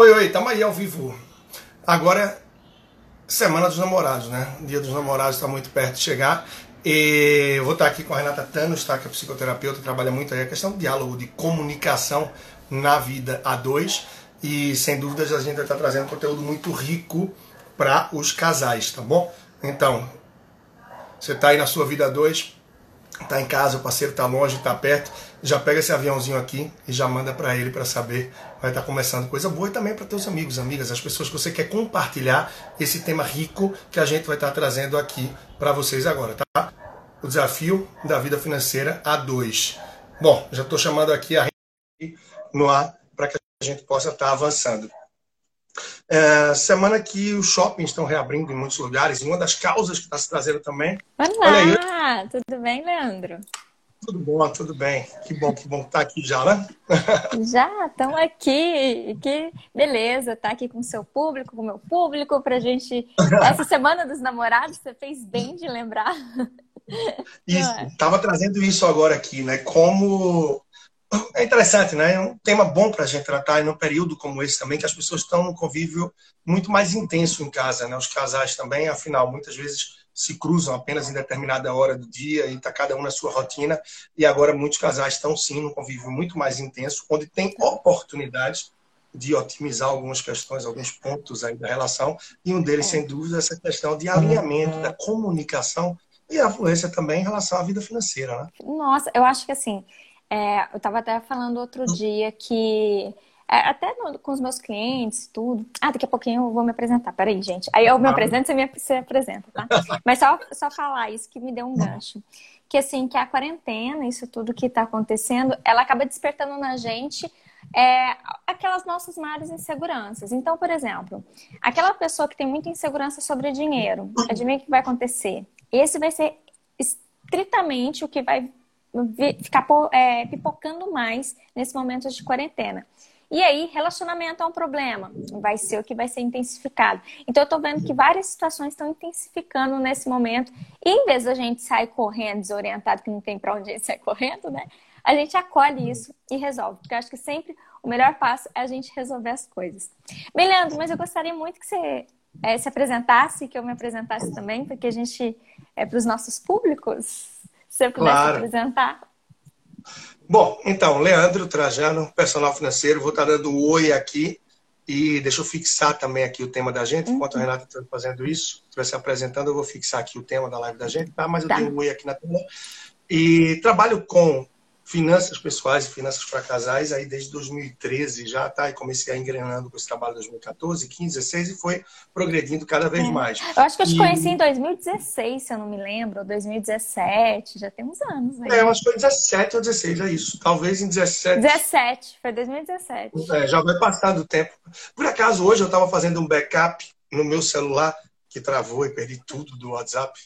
Oi, oi, tamo aí ao vivo. Agora, Semana dos Namorados, né? O dia dos Namorados está muito perto de chegar. E eu vou estar aqui com a Renata Tanos, tá? que é psicoterapeuta, trabalha muito aí a questão do diálogo, de comunicação na vida a dois. E sem dúvidas a gente vai estar trazendo conteúdo muito rico para os casais, tá bom? Então, você está aí na sua vida a dois, tá em casa, o parceiro tá longe, tá perto, já pega esse aviãozinho aqui e já manda para ele para saber. Vai estar tá começando coisa boa e também para teus amigos, amigas, as pessoas que você quer compartilhar esse tema rico que a gente vai estar tá trazendo aqui para vocês agora, tá? O desafio da vida financeira a dois. Bom, já estou chamando aqui a no ar para que a gente possa estar tá avançando. É, semana que os shoppings estão reabrindo em muitos lugares, e uma das causas que está se trazendo também. Olá, tudo bem, Leandro? Tudo bom, tudo bem. Que bom, que bom estar tá aqui já, né? já, estamos aqui. Que beleza, estar tá aqui com o seu público, com o meu público, para a gente. Essa semana dos namorados, você fez bem de lembrar. Isso, estava é? trazendo isso agora aqui, né? Como é interessante, né? É um tema bom para a gente tratar em um período como esse também, que as pessoas estão num convívio muito mais intenso em casa, né? Os casais também, afinal, muitas vezes se cruzam apenas em determinada hora do dia e está cada um na sua rotina. E agora muitos casais estão sim num convívio muito mais intenso, onde tem oportunidades de otimizar algumas questões, alguns pontos aí da relação. E um deles, sem dúvida, é essa questão de alinhamento, da comunicação e a fluência também em relação à vida financeira, né? Nossa, eu acho que assim é, eu estava até falando outro dia que é, até no, com os meus clientes, tudo. Ah, daqui a pouquinho eu vou me apresentar. Peraí, gente. Aí eu me apresento, você me você apresenta, tá? Mas só, só falar isso que me deu um gancho. Que assim, que a quarentena, isso tudo que está acontecendo, ela acaba despertando na gente é, aquelas nossas maiores inseguranças. Então, por exemplo, aquela pessoa que tem muita insegurança sobre dinheiro, adivinha o que vai acontecer? Esse vai ser estritamente o que vai ficar é, pipocando mais nesse momento de quarentena. E aí, relacionamento é um problema, vai ser o que vai ser intensificado. Então, eu estou vendo que várias situações estão intensificando nesse momento. E em vez da gente sair correndo, desorientado, que não tem para onde sair correndo, né? A gente acolhe isso e resolve. Porque eu acho que sempre o melhor passo é a gente resolver as coisas. Bem, Leandro, mas eu gostaria muito que você é, se apresentasse, que eu me apresentasse também, porque a gente, é para os nossos públicos, se você pudesse claro. apresentar. Bom, então, Leandro Trajano, personal financeiro, vou estar dando um oi aqui e deixa eu fixar também aqui o tema da gente, enquanto uhum. a Renata está fazendo isso, estiver se apresentando, eu vou fixar aqui o tema da live da gente, tá? Mas eu tá. tenho um oi aqui na tela. E trabalho com finanças pessoais e finanças para casais aí desde 2013 já, tá? E comecei a engrenando com esse trabalho em 2014, 15, 16 e foi progredindo cada vez é. mais. Eu acho que eu te e... conheci em 2016, se eu não me lembro, ou 2017, já tem uns anos, né? É, eu acho que foi 17 ou 16, é isso. Talvez em 17. 17, foi 2017. É, já vai passar do tempo. Por acaso, hoje eu estava fazendo um backup no meu celular, que travou e perdi tudo do WhatsApp.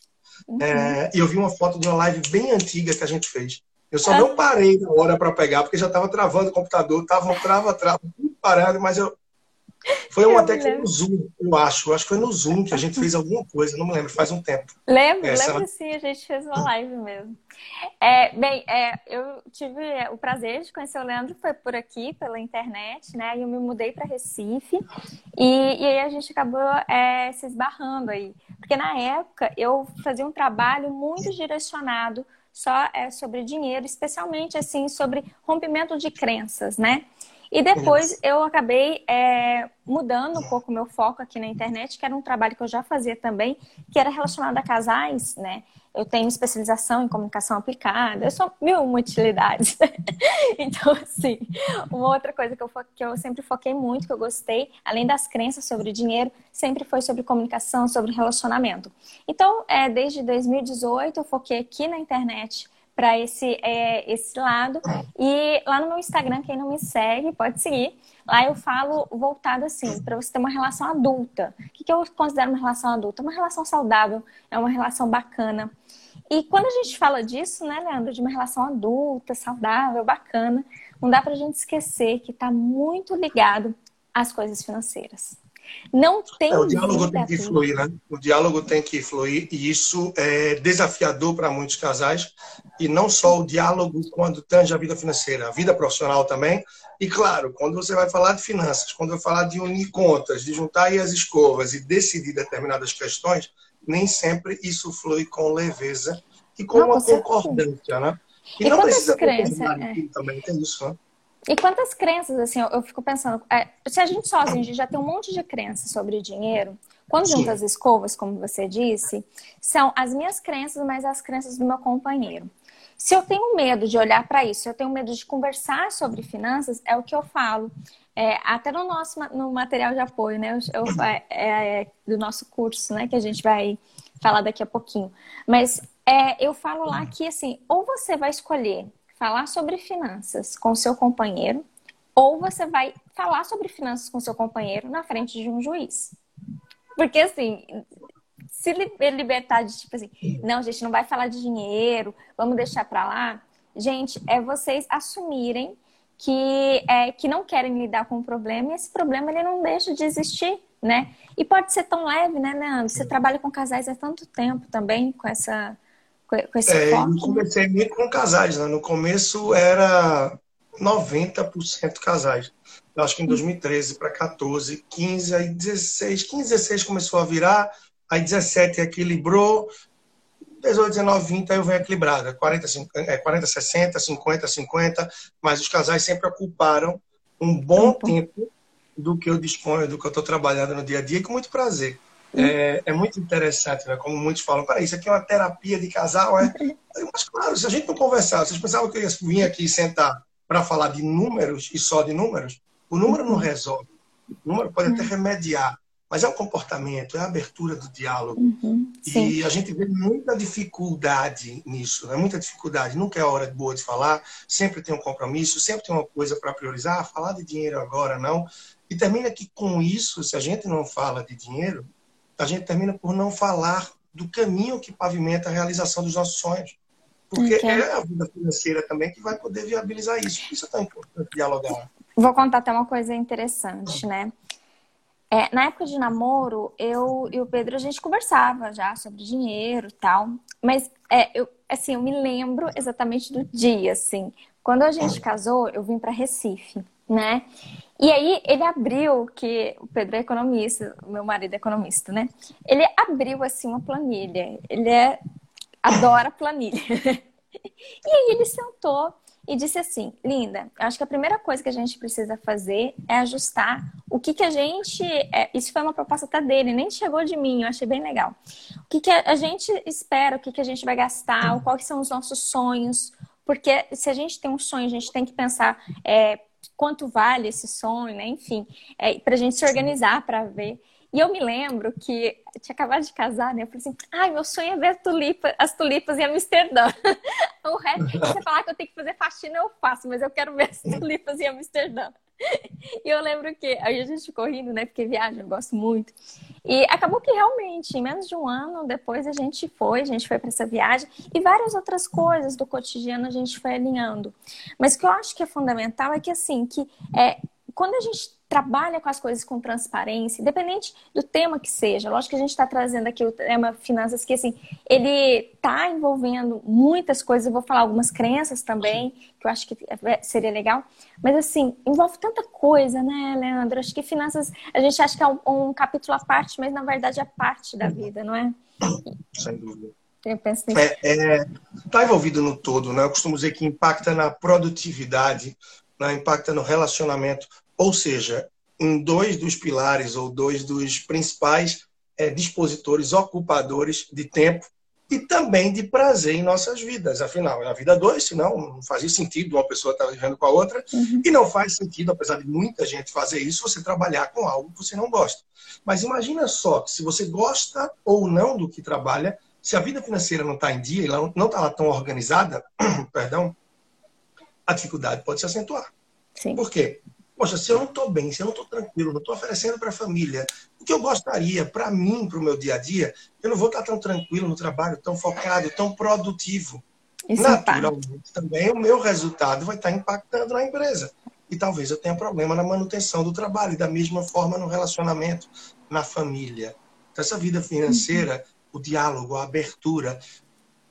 Uhum. É, e eu vi uma foto de uma live bem antiga que a gente fez. Eu só não parei na hora para pegar, porque já estava travando o computador, tava trava, trava, tudo parado, mas eu. Foi um, até que no Zoom, eu acho. Eu acho que foi no Zoom que a gente fez alguma coisa, não me lembro, faz um tempo. Lembro, Essa... lembro sim, a gente fez uma live mesmo. É, bem, é, eu tive o prazer de conhecer o Leandro, foi por aqui, pela internet, né? E eu me mudei para Recife e, e, aí a gente acabou é, se esbarrando aí. Porque na época eu fazia um trabalho muito direcionado só é sobre dinheiro, especialmente assim sobre rompimento de crenças, né? E depois eu acabei é, mudando um pouco o meu foco aqui na internet, que era um trabalho que eu já fazia também, que era relacionado a casais, né? Eu tenho especialização em comunicação aplicada, eu sou mil utilidades. então, assim, uma outra coisa que eu, que eu sempre foquei muito, que eu gostei, além das crenças sobre dinheiro, sempre foi sobre comunicação, sobre relacionamento. Então, é, desde 2018, eu foquei aqui na internet para esse, é, esse lado. E lá no meu Instagram, quem não me segue, pode seguir. Lá eu falo voltado assim, para você ter uma relação adulta. O que, que eu considero uma relação adulta? Uma relação saudável, é uma relação bacana. E quando a gente fala disso, né, Leandro, de uma relação adulta, saudável, bacana, não dá para a gente esquecer que está muito ligado às coisas financeiras. Não tem. É, o diálogo tem que fluir, né? O diálogo tem que fluir e isso é desafiador para muitos casais. E não só o diálogo quando tange a vida financeira, a vida profissional também. E claro, quando você vai falar de finanças, quando vai falar de unir contas, de juntar aí as escovas e decidir determinadas questões, nem sempre isso flui com leveza e com não, uma concordância, né? E, e não precisa crenças, é. também tem isso, né? E quantas crenças, assim, eu, eu fico pensando, é, se a gente sozinho, a gente já tem um monte de crenças sobre dinheiro, quando Sim. junta as escovas, como você disse, são as minhas crenças, mas as crenças do meu companheiro. Se eu tenho medo de olhar para isso, se eu tenho medo de conversar sobre finanças, é o que eu falo. É, até no nosso no material de apoio, né? Eu, eu, é, é, do nosso curso, né? Que a gente vai falar daqui a pouquinho. Mas é, eu falo lá que, assim, ou você vai escolher falar sobre finanças com seu companheiro, ou você vai falar sobre finanças com seu companheiro na frente de um juiz. Porque, assim, se libertar de tipo assim, não, gente, não vai falar de dinheiro, vamos deixar para lá. Gente, é vocês assumirem que, é, que não querem lidar com o problema e esse problema ele não deixa de existir, né? E pode ser tão leve, né, Leandro? Você trabalha com casais há tanto tempo também, com essa com esse é, foco? Eu comecei muito com casais, né? No começo era 90% casais. Eu acho que em 2013 para 14, 15, aí 16, 15, 16 começou a virar, aí 17 equilibrou, 18, 19, 20 aí eu venho equilibrada, 40, 50, 40, 60, 50, 50, mas os casais sempre ocuparam um bom tempo do que eu disponho, do que eu estou trabalhando no dia a dia, e com muito prazer. É, é, muito interessante, né? Como muitos falam, para isso aqui é uma terapia de casal, é? Mas claro, se a gente não conversar, vocês pensavam que eu ia vir aqui sentar para falar de números e só de números? O número não resolve. O número pode até remediar, mas é o comportamento, é a abertura do diálogo. Uhum, e a gente vê muita dificuldade nisso, né? muita dificuldade. Nunca é a hora boa de falar, sempre tem um compromisso, sempre tem uma coisa para priorizar. Ah, falar de dinheiro agora não. E termina que com isso, se a gente não fala de dinheiro, a gente termina por não falar do caminho que pavimenta a realização dos nossos sonhos. Porque okay. é a vida financeira também que vai poder viabilizar isso. Por isso é tão importante dialogar. Vou contar até uma coisa interessante, né? É, na época de namoro, eu e o Pedro, a gente conversava já sobre dinheiro e tal. Mas, é, eu, assim, eu me lembro exatamente do dia, assim. Quando a gente casou, eu vim para Recife, né? E aí ele abriu, que o Pedro é economista, meu marido é economista, né? Ele abriu assim uma planilha. Ele é, adora planilha. e aí ele sentou e disse assim, linda, acho que a primeira coisa que a gente precisa fazer é ajustar o que que a gente, é, isso foi uma proposta até dele, nem chegou de mim, eu achei bem legal. O que que a gente espera, o que que a gente vai gastar, quais são os nossos sonhos, porque se a gente tem um sonho, a gente tem que pensar é, quanto vale esse sonho, né? Enfim, é, para a gente se organizar para ver. E eu me lembro que tinha acabado de casar, né? Eu falei assim, ai, meu sonho é ver tulipa, as tulipas em Amsterdã. o resto, você falar que eu tenho que fazer faxina, eu faço, mas eu quero ver as tulipas em Amsterdã. E eu lembro que a gente ficou rindo, né? Porque viagem eu gosto muito. E acabou que realmente, em menos de um ano depois, a gente foi, a gente foi para essa viagem e várias outras coisas do cotidiano a gente foi alinhando. Mas o que eu acho que é fundamental é que, assim, que é, quando a gente trabalha com as coisas com transparência, independente do tema que seja. Lógico que a gente está trazendo aqui o tema finanças, que assim, ele está envolvendo muitas coisas, eu vou falar algumas crenças também, que eu acho que é, seria legal. Mas assim, envolve tanta coisa, né, Leandro? Acho que finanças, a gente acha que é um, um capítulo à parte, mas na verdade é parte da vida, não é? Sem dúvida. Eu penso nisso. Está é, é, tá envolvido no todo, né? Eu costumo dizer que impacta na produtividade, né? impacta no relacionamento. Ou seja, em dois dos pilares ou dois dos principais é, dispositores ocupadores de tempo e também de prazer em nossas vidas. Afinal, é a vida dois, senão não fazia sentido uma pessoa estar vivendo com a outra. Uhum. E não faz sentido, apesar de muita gente fazer isso, você trabalhar com algo que você não gosta. Mas imagina só que se você gosta ou não do que trabalha, se a vida financeira não está em dia, ela não está lá tão organizada, perdão, a dificuldade pode se acentuar. Sim. Por quê? Poxa, se eu não estou bem, se eu não estou tranquilo, não estou oferecendo para a família o que eu gostaria para mim, para o meu dia a dia, eu não vou estar tão tranquilo no trabalho, tão focado, tão produtivo. Isso Naturalmente, também o meu resultado vai estar impactando na empresa. e talvez eu tenha problema na manutenção do trabalho, e da mesma forma no relacionamento, na família. Então, essa vida financeira, o diálogo, a abertura,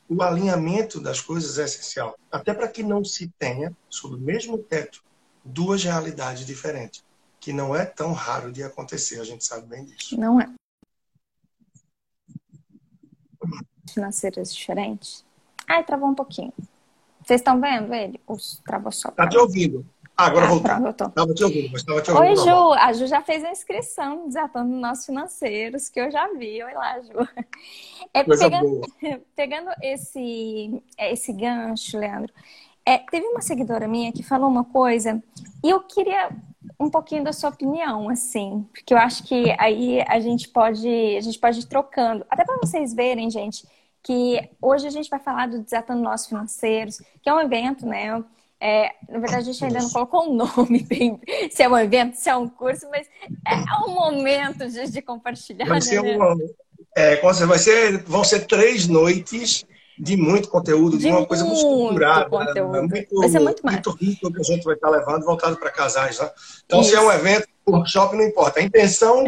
o alinhamento das coisas é essencial. Até para que não se tenha, sob o mesmo teto, duas realidades diferentes. Que não é tão raro de acontecer, a gente sabe bem disso. Não é. Financeiras diferentes. Ai, travou um pouquinho. Vocês estão vendo ele? Os travou só. Tá te ouvindo. Ah, agora ah, voltou. Pronto, Tava te ouvindo, mas tava te ouvindo. Oi, Ju. A Ju já fez a inscrição Desatando Nossos Financeiros, que eu já vi. Oi lá, Ju. É, Coisa pegando, boa. pegando esse, é, esse gancho, Leandro, é, teve uma seguidora minha que falou uma coisa e eu queria um pouquinho da sua opinião, assim, porque eu acho que aí a gente pode, a gente pode ir trocando, até para vocês verem, gente, que hoje a gente vai falar do Desatando Nossos Financeiros, que é um evento, né? É, na verdade, a gente ainda não colocou um nome, bem, se é um evento, se é um curso, mas é um momento de, de compartilhar. Vai ser né? um, é, vai ser, vão ser três noites de muito conteúdo, de, de uma coisa muito estruturada, conteúdo. muito, vai ser muito, muito rico que a gente vai estar levando voltado para casais. Né? Então, Isso. se é um evento, workshop não importa. A intenção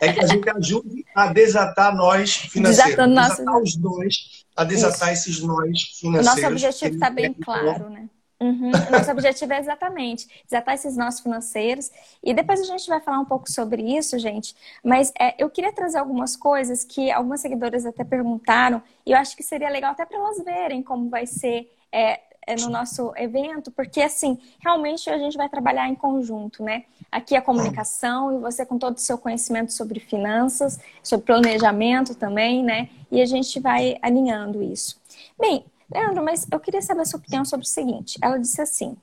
é que a gente ajude a desatar nós financeiros, desatar nosso... os dois, a desatar Isso. esses nós financeiros. O nosso objetivo está bem claro, né? Uhum. Nosso objetivo é exatamente desatar esses nossos financeiros. E depois a gente vai falar um pouco sobre isso, gente. Mas é, eu queria trazer algumas coisas que algumas seguidoras até perguntaram. E eu acho que seria legal até para elas verem como vai ser é, é, no nosso evento. Porque, assim, realmente a gente vai trabalhar em conjunto, né? Aqui a comunicação e você com todo o seu conhecimento sobre finanças, sobre planejamento também, né? E a gente vai alinhando isso. Bem, Leandro, mas eu queria saber a sua opinião sobre o seguinte. Ela disse assim,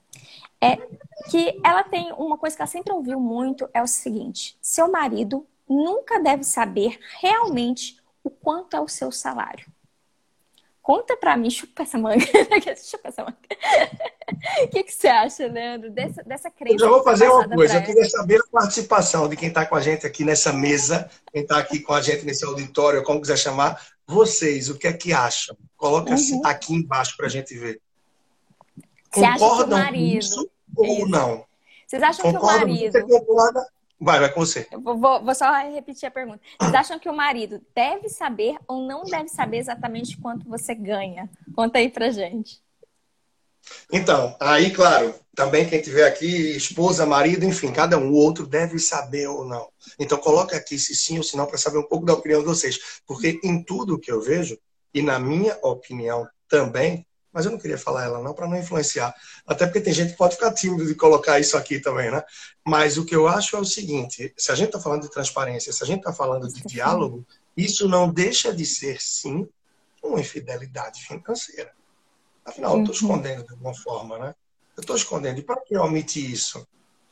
é que ela tem uma coisa que ela sempre ouviu muito, é o seguinte, seu marido nunca deve saber realmente o quanto é o seu salário. Conta pra mim, chupa essa manga. chupa essa manga. O que, que você acha, Leandro, dessa, dessa crença? Eu já vou fazer uma coisa. Eu queria saber a participação de quem está com a gente aqui nessa mesa, quem está aqui com a gente nesse auditório, como quiser chamar. Vocês, o que é que acham? Coloca uhum. aqui embaixo para a gente ver. Você Concordam acha que o marido... com isso ou isso. não? Vocês acham Concordam? que o marido... Vai, vai com você. Vou, vou, só repetir a pergunta. Vocês acham que o marido deve saber ou não deve saber exatamente quanto você ganha? Conta aí pra gente. Então, aí, claro, também quem tiver aqui, esposa, marido, enfim, cada um, o outro deve saber ou não. Então, coloca aqui se sim ou se não, para saber um pouco da opinião de vocês. Porque em tudo que eu vejo, e na minha opinião também, mas eu não queria falar ela não para não influenciar. Até porque tem gente que pode ficar tímido de colocar isso aqui também, né? Mas o que eu acho é o seguinte: se a gente está falando de transparência, se a gente está falando de diálogo, isso não deixa de ser, sim, uma infidelidade financeira. Afinal, eu estou escondendo de alguma forma, né? Eu estou escondendo. E para que omitir isso?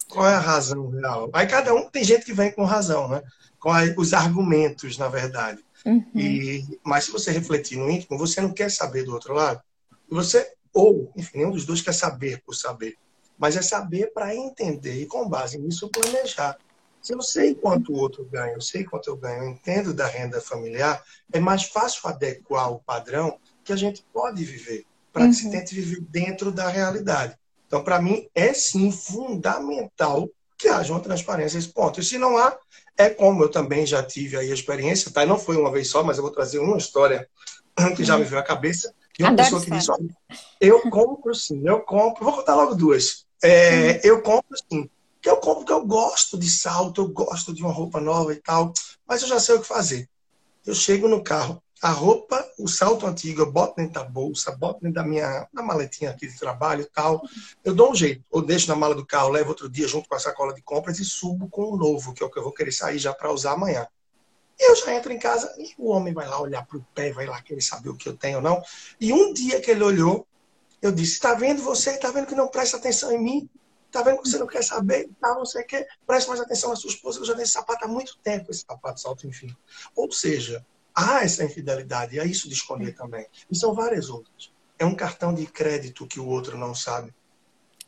Qual é a razão real? Aí cada um tem gente que vem com razão, né? Com os argumentos, na verdade. Uhum. E, mas se você refletir no íntimo, você não quer saber do outro lado. Você, ou, enfim, nenhum dos dois quer saber por saber. Mas é saber para entender e, com base nisso, planejar. Se eu sei quanto o outro ganha, eu sei quanto eu ganho, eu entendo da renda familiar, é mais fácil adequar o padrão que a gente pode viver, para uhum. que se uhum. tente viver dentro da realidade. Então, para mim, é sim fundamental que haja uma transparência nesse ponto. E se não há, é como eu também já tive aí a experiência, tá? E não foi uma vez só, mas eu vou trazer uma história que já me veio à cabeça. De uma Adoro pessoa que disse: Olha, eu compro sim, eu compro. Vou contar logo duas. É, eu compro sim. Que eu compro porque eu gosto de salto, eu gosto de uma roupa nova e tal, mas eu já sei o que fazer. Eu chego no carro, a roupa, o salto antigo, eu boto dentro da bolsa, boto dentro da minha da maletinha aqui de trabalho tal. Eu dou um jeito. Ou deixo na mala do carro, levo outro dia junto com a sacola de compras e subo com o novo, que é o que eu vou querer sair já para usar amanhã. Eu já entro em casa e o homem vai lá olhar para o pé, vai lá querer saber o que eu tenho ou não. E um dia que ele olhou, eu disse: Está vendo você? Está vendo que não presta atenção em mim? Está vendo que você não quer saber? Tá, você quer? Preste mais atenção na sua esposa, que eu já dei esse sapato há muito tempo, esse sapato salto, enfim. Ou seja, há essa infidelidade, há isso de esconder também. E são várias outras. É um cartão de crédito que o outro não sabe.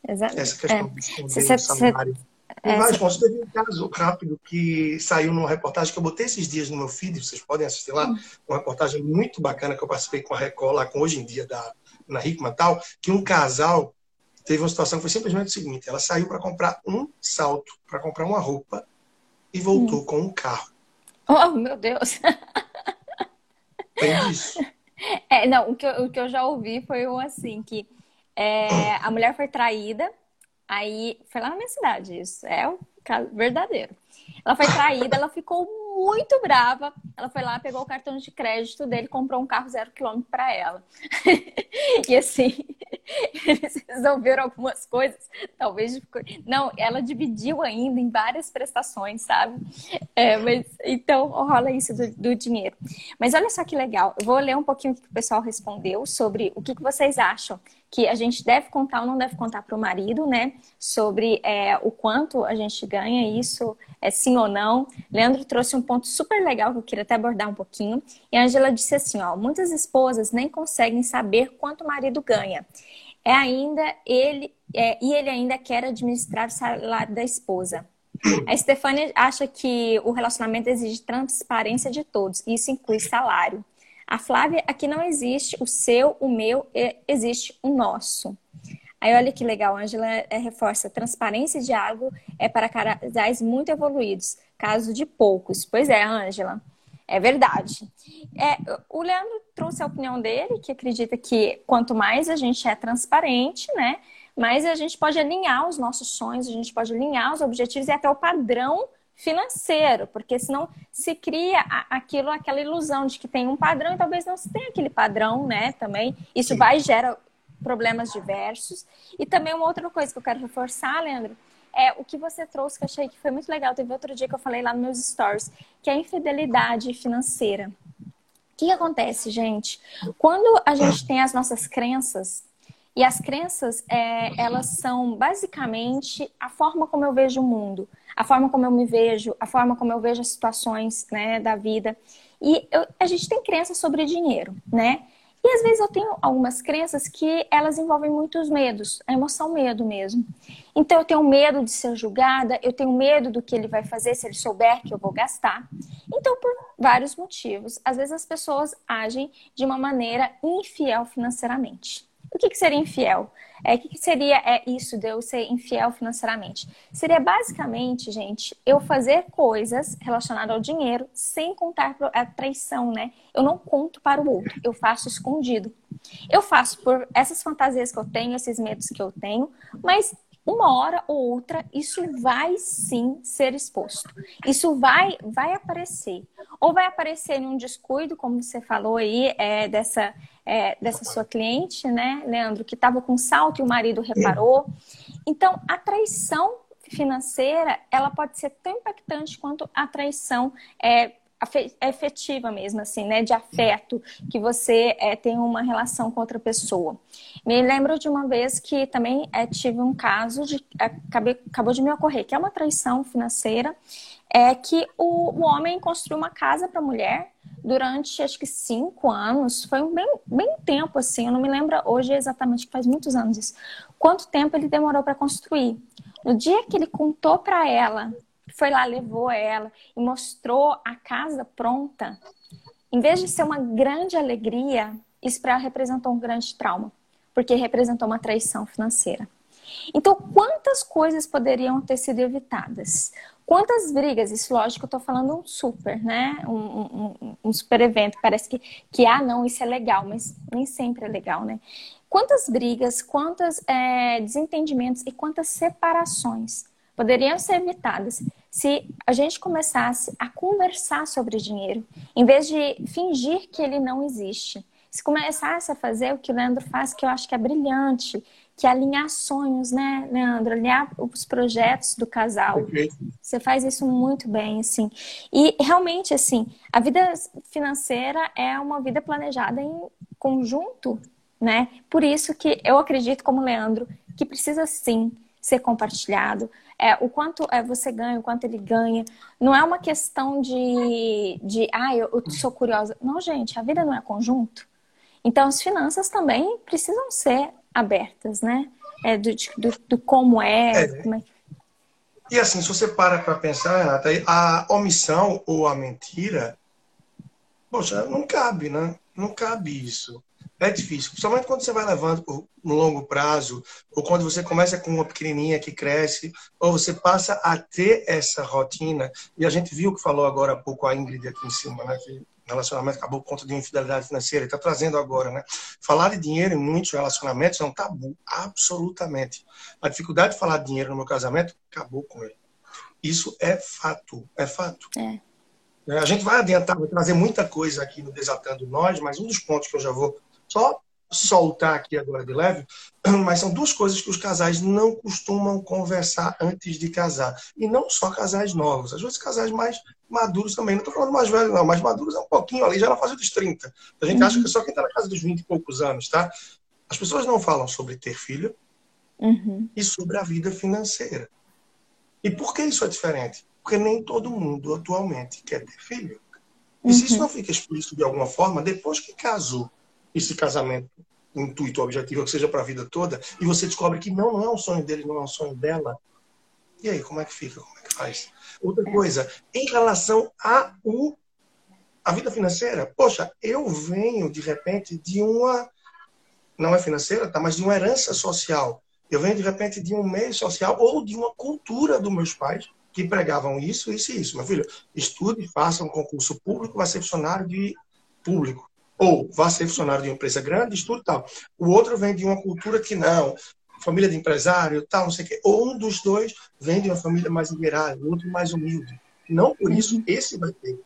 Exato. Essa questão é. de esconder o salário. Tem vários pontos. Teve um caso rápido que saiu numa reportagem que eu botei esses dias no meu feed, vocês podem assistir lá, uma reportagem muito bacana que eu participei com a Record, lá com hoje em dia da, na Hickman tal, que um casal teve uma situação que foi simplesmente o seguinte: ela saiu para comprar um salto, para comprar uma roupa e voltou hum. com um carro. Oh, meu Deus! Isso. É, não, o que, eu, o que eu já ouvi foi um assim, que é, a mulher foi traída, aí foi lá na minha cidade, isso é o caso verdadeiro. Ela foi traída, ela ficou muito brava. Ela foi lá, pegou o cartão de crédito dele, comprou um carro zero quilômetro para ela. e assim, eles resolveram algumas coisas, talvez. Não, ela dividiu ainda em várias prestações, sabe? É, mas então rola isso do, do, dinheiro. Mas olha só que legal. Eu vou ler um pouquinho o que o pessoal respondeu sobre o que, que vocês acham que a gente deve contar ou não deve contar para o marido, né? Sobre é, o quanto a gente ganha, isso é sim ou não. Leandro trouxe um ponto super legal que eu queria até abordar um pouquinho. E a Angela disse assim: ó, muitas esposas nem conseguem saber quanto o marido ganha. É ainda ele é, e ele ainda quer administrar o salário da esposa. A Stefania acha que o relacionamento exige transparência de todos, isso inclui salário. A Flávia, aqui não existe o seu, o meu, existe o nosso. Aí olha que legal, Angela é, reforça, transparência e diálogo é para casais muito evoluídos, caso de poucos. Pois é, Ângela, é verdade. É, o Leandro trouxe a opinião dele, que acredita que quanto mais a gente é transparente, né, mais a gente pode alinhar os nossos sonhos, a gente pode alinhar os objetivos e até o padrão financeiro, porque senão se cria aquilo, aquela ilusão de que tem um padrão e talvez não se tenha aquele padrão, né? Também isso Sim. vai gera problemas diversos. E também uma outra coisa que eu quero reforçar, Leandro, é o que você trouxe que eu achei que foi muito legal. Teve outro dia que eu falei lá nos meus stories, que é a infidelidade financeira. O que, que acontece, gente? Quando a gente tem as nossas crenças e as crenças, é, elas são basicamente a forma como eu vejo o mundo, a forma como eu me vejo, a forma como eu vejo as situações né, da vida. E eu, a gente tem crenças sobre dinheiro, né? E às vezes eu tenho algumas crenças que elas envolvem muitos medos, a emoção medo mesmo. Então eu tenho medo de ser julgada, eu tenho medo do que ele vai fazer se ele souber que eu vou gastar. Então, por vários motivos, às vezes as pessoas agem de uma maneira infiel financeiramente. O que, que seria infiel? É, o que, que seria é, isso de eu ser infiel financeiramente? Seria basicamente, gente, eu fazer coisas relacionadas ao dinheiro sem contar a traição, né? Eu não conto para o outro, eu faço escondido. Eu faço por essas fantasias que eu tenho, esses medos que eu tenho, mas uma hora ou outra isso vai sim ser exposto. Isso vai vai aparecer. Ou vai aparecer em um descuido, como você falou aí, é, dessa, é, dessa sua cliente, né, Leandro, que estava com salto e o marido reparou. Então, a traição financeira, ela pode ser tão impactante quanto a traição é, é efetiva mesmo, assim, né? De afeto, que você é, tem uma relação com outra pessoa. Me lembro de uma vez que também é, tive um caso de. É, acabei, acabou de me ocorrer, que é uma traição financeira, é que o, o homem construiu uma casa para a mulher durante acho que cinco anos. Foi um bem, bem tempo, assim, eu não me lembro hoje exatamente, faz muitos anos isso. Quanto tempo ele demorou para construir? No dia que ele contou para ela foi lá, levou ela e mostrou a casa pronta, em vez de ser uma grande alegria, isso para ela representou um grande trauma, porque representou uma traição financeira. Então, quantas coisas poderiam ter sido evitadas? Quantas brigas? Isso, lógico, eu estou falando um super, né? Um, um, um, super evento. Parece que, que, ah, não, isso é legal, mas nem sempre é legal, né? Quantas brigas, quantos é, desentendimentos e quantas separações poderiam ser evitadas se a gente começasse a conversar sobre dinheiro, em vez de fingir que ele não existe. Se começasse a fazer o que o Leandro faz, que eu acho que é brilhante, que é alinhar sonhos, né, Leandro? Alinhar os projetos do casal. Perfeito. Você faz isso muito bem, assim. E realmente, assim, a vida financeira é uma vida planejada em conjunto, né? Por isso que eu acredito, como Leandro, que precisa sim ser compartilhado é, o quanto é, você ganha, o quanto ele ganha. Não é uma questão de, de ah, eu, eu sou curiosa. Não, gente, a vida não é conjunto. Então, as finanças também precisam ser abertas, né? É, do, do, do como é. é. Como é... E assim, se você para para pensar, Renata, a omissão ou a mentira, poxa, não cabe, né? Não cabe isso. É difícil, principalmente quando você vai levando no longo prazo, ou quando você começa com uma pequenininha que cresce, ou você passa a ter essa rotina. E a gente viu que falou agora há pouco a Ingrid aqui em cima, né? Que relacionamento acabou por conta de infidelidade financeira. Está trazendo agora, né? Falar de dinheiro em muitos relacionamentos é um tabu, absolutamente. A dificuldade de falar de dinheiro no meu casamento acabou com ele. Isso é fato, é fato. É. é a gente vai adiantar, vai trazer muita coisa aqui no Desatando Nós, mas um dos pontos que eu já vou só soltar aqui agora de leve, mas são duas coisas que os casais não costumam conversar antes de casar. E não só casais novos, às vezes casais mais maduros também. Não estou falando mais velhos, não, mas maduros é um pouquinho ali, já na fase dos 30. A gente uhum. acha que é só quem está na casa dos 20 e poucos anos, tá? As pessoas não falam sobre ter filho uhum. e sobre a vida financeira. E por que isso é diferente? Porque nem todo mundo atualmente quer ter filho. E se isso uhum. não fica explícito de alguma forma, depois que casou, esse casamento intuito, objetivo, que seja para a vida toda, e você descobre que não, não é um sonho dele, não é um sonho dela, e aí, como é que fica? Como é que faz? Outra coisa, em relação a, o, a vida financeira, poxa, eu venho, de repente, de uma. Não é financeira, tá? Mas de uma herança social. Eu venho, de repente, de um meio social ou de uma cultura dos meus pais que pregavam isso, isso e isso. Meu filho, estude, faça um concurso público, vai ser funcionário de público. Ou vá ser funcionário de uma empresa grande, estude tal. O outro vem de uma cultura que não, família de empresário, tal, não sei o quê. Ou um dos dois vem de uma família mais liberal, o outro mais humilde. Não por isso, esse vai ter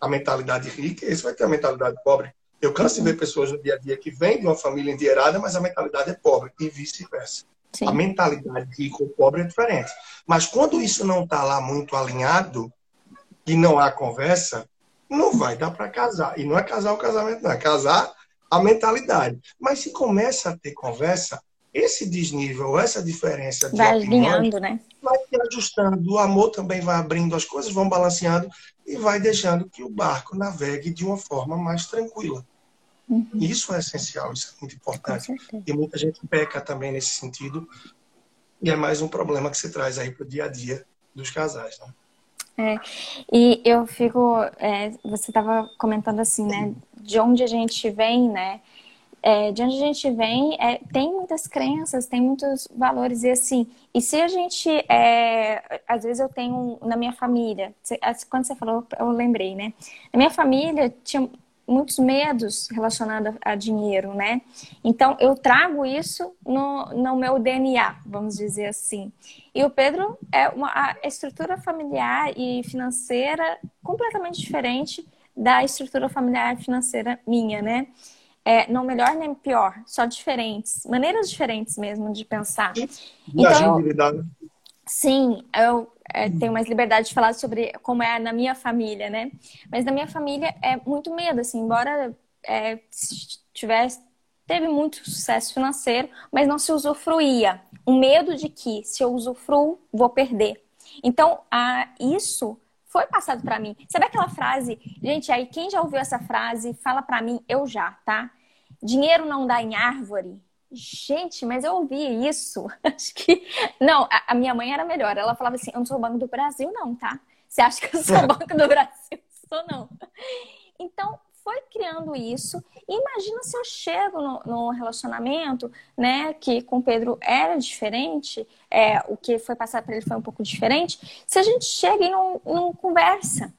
a mentalidade rica, esse vai ter a mentalidade pobre. Eu canso de ver pessoas no dia a dia que vêm de uma família endinheirada, mas a mentalidade é pobre, e vice-versa. A mentalidade rico ou pobre é diferente. Mas quando isso não está lá muito alinhado e não há conversa, não vai dar para casar. E não é casar o casamento, não, é casar a mentalidade. Mas se começa a ter conversa, esse desnível, essa diferença de vai alinhando, né? vai se ajustando. O amor também vai abrindo as coisas, vão balanceando e vai deixando que o barco navegue de uma forma mais tranquila. Uhum. Isso é essencial, isso é muito importante. E muita gente peca também nesse sentido. E é mais um problema que se traz aí para o dia a dia dos casais. Né? É, e eu fico, é, você estava comentando assim, né, de onde a gente vem, né, é, de onde a gente vem, é, tem muitas crenças, tem muitos valores, e assim, e se a gente, é, às vezes eu tenho na minha família, quando você falou, eu lembrei, né, na minha família tinha muitos medos relacionados a dinheiro, né? Então eu trago isso no, no meu DNA, vamos dizer assim. E o Pedro é uma a estrutura familiar e financeira completamente diferente da estrutura familiar e financeira minha, né? É, não melhor nem pior, só diferentes, maneiras diferentes mesmo de pensar. Então, sim, eu é, tenho mais liberdade de falar sobre como é na minha família, né? Mas na minha família é muito medo, assim, embora é, tivesse teve muito sucesso financeiro, mas não se usufruía. O medo de que se eu usufruo, vou perder. Então, a, isso foi passado para mim. Sabe aquela frase? Gente, aí quem já ouviu essa frase, fala para mim, eu já, tá? Dinheiro não dá em árvore. Gente, mas eu ouvi isso. Acho que. Não, a, minha mãe era melhor. Ela falava assim: eu não sou Banco do Brasil, não, tá? Você acha que eu sou Banco do Brasil? Sou não. Então, foi criando isso. Imagina se eu chego no, no, relacionamento, né, que com o Pedro era diferente, é, o que foi passado para ele foi um pouco diferente. Se a gente chega e não, não conversa,